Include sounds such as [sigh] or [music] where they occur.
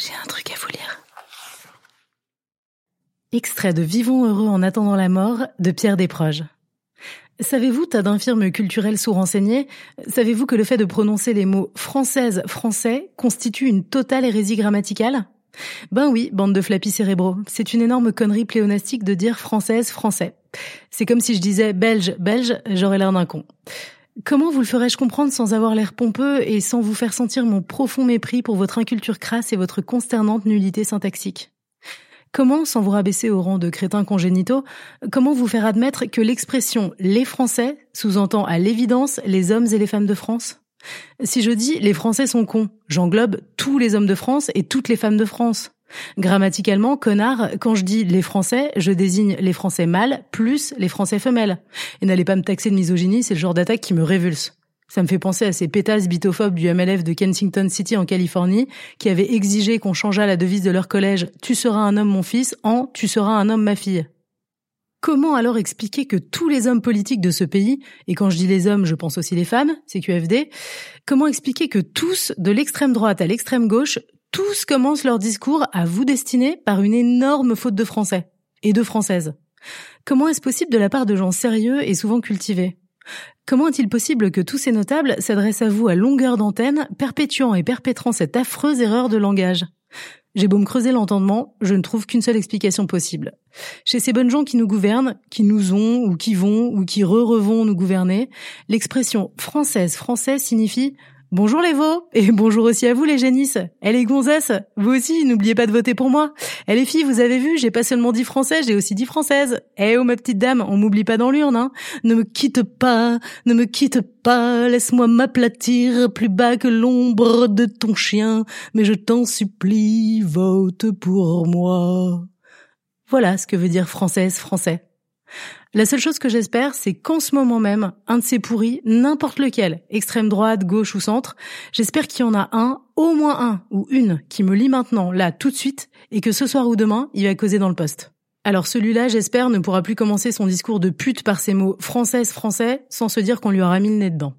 J'ai un truc à vous lire. Extrait de Vivons heureux en attendant la mort de Pierre Desproges. Savez-vous, tas d'infirmes culturels sous-renseignés, savez-vous que le fait de prononcer les mots française, français constitue une totale hérésie grammaticale? Ben oui, bande de flappis cérébraux. C'est une énorme connerie pléonastique de dire française, français. C'est comme si je disais belge, belge, j'aurais l'air d'un con. Comment vous le ferais-je comprendre sans avoir l'air pompeux et sans vous faire sentir mon profond mépris pour votre inculture crasse et votre consternante nullité syntaxique? Comment, sans vous rabaisser au rang de crétins congénitaux, comment vous faire admettre que l'expression les Français sous-entend à l'évidence les hommes et les femmes de France? Si je dis les Français sont cons, j'englobe tous les hommes de France et toutes les femmes de France. Grammaticalement, connard, quand je dis les Français, je désigne les Français mâles plus les Français femelles. Et n'allez pas me taxer de misogynie, c'est le genre d'attaque qui me révulse. Ça me fait penser à ces pétasses bitophobes du MLF de Kensington City en Californie qui avaient exigé qu'on changeât la devise de leur collège Tu seras un homme mon fils en Tu seras un homme ma fille. Comment alors expliquer que tous les hommes politiques de ce pays, et quand je dis les hommes, je pense aussi les femmes, c'est QFD, comment expliquer que tous, de l'extrême droite à l'extrême gauche, tous commencent leur discours à vous destiner par une énorme faute de français et de française. Comment est-ce possible de la part de gens sérieux et souvent cultivés? Comment est-il possible que tous ces notables s'adressent à vous à longueur d'antenne, perpétuant et perpétrant cette affreuse erreur de langage? J'ai beau me creuser l'entendement, je ne trouve qu'une seule explication possible. Chez ces bonnes gens qui nous gouvernent, qui nous ont ou qui vont ou qui re-revont nous gouverner, l'expression française française signifie Bonjour les veaux et [laughs] bonjour aussi à vous les génisses. Elle est gonzesse, vous aussi, n'oubliez pas de voter pour moi. Elle est fille, vous avez vu, j'ai pas seulement dit français, j'ai aussi dit française. Eh oh ma petite dame, on m'oublie pas dans l'urne, hein. Ne me quitte pas, ne me quitte pas, laisse-moi m'aplatir plus bas que l'ombre de ton chien, mais je t'en supplie, vote pour moi. Voilà ce que veut dire française, français. La seule chose que j'espère, c'est qu'en ce moment même, un de ces pourris, n'importe lequel, extrême droite, gauche ou centre, j'espère qu'il y en a un, au moins un ou une, qui me lit maintenant, là, tout de suite, et que ce soir ou demain, il va causer dans le poste. Alors celui-là, j'espère, ne pourra plus commencer son discours de pute par ces mots française français sans se dire qu'on lui aura mis le nez dedans.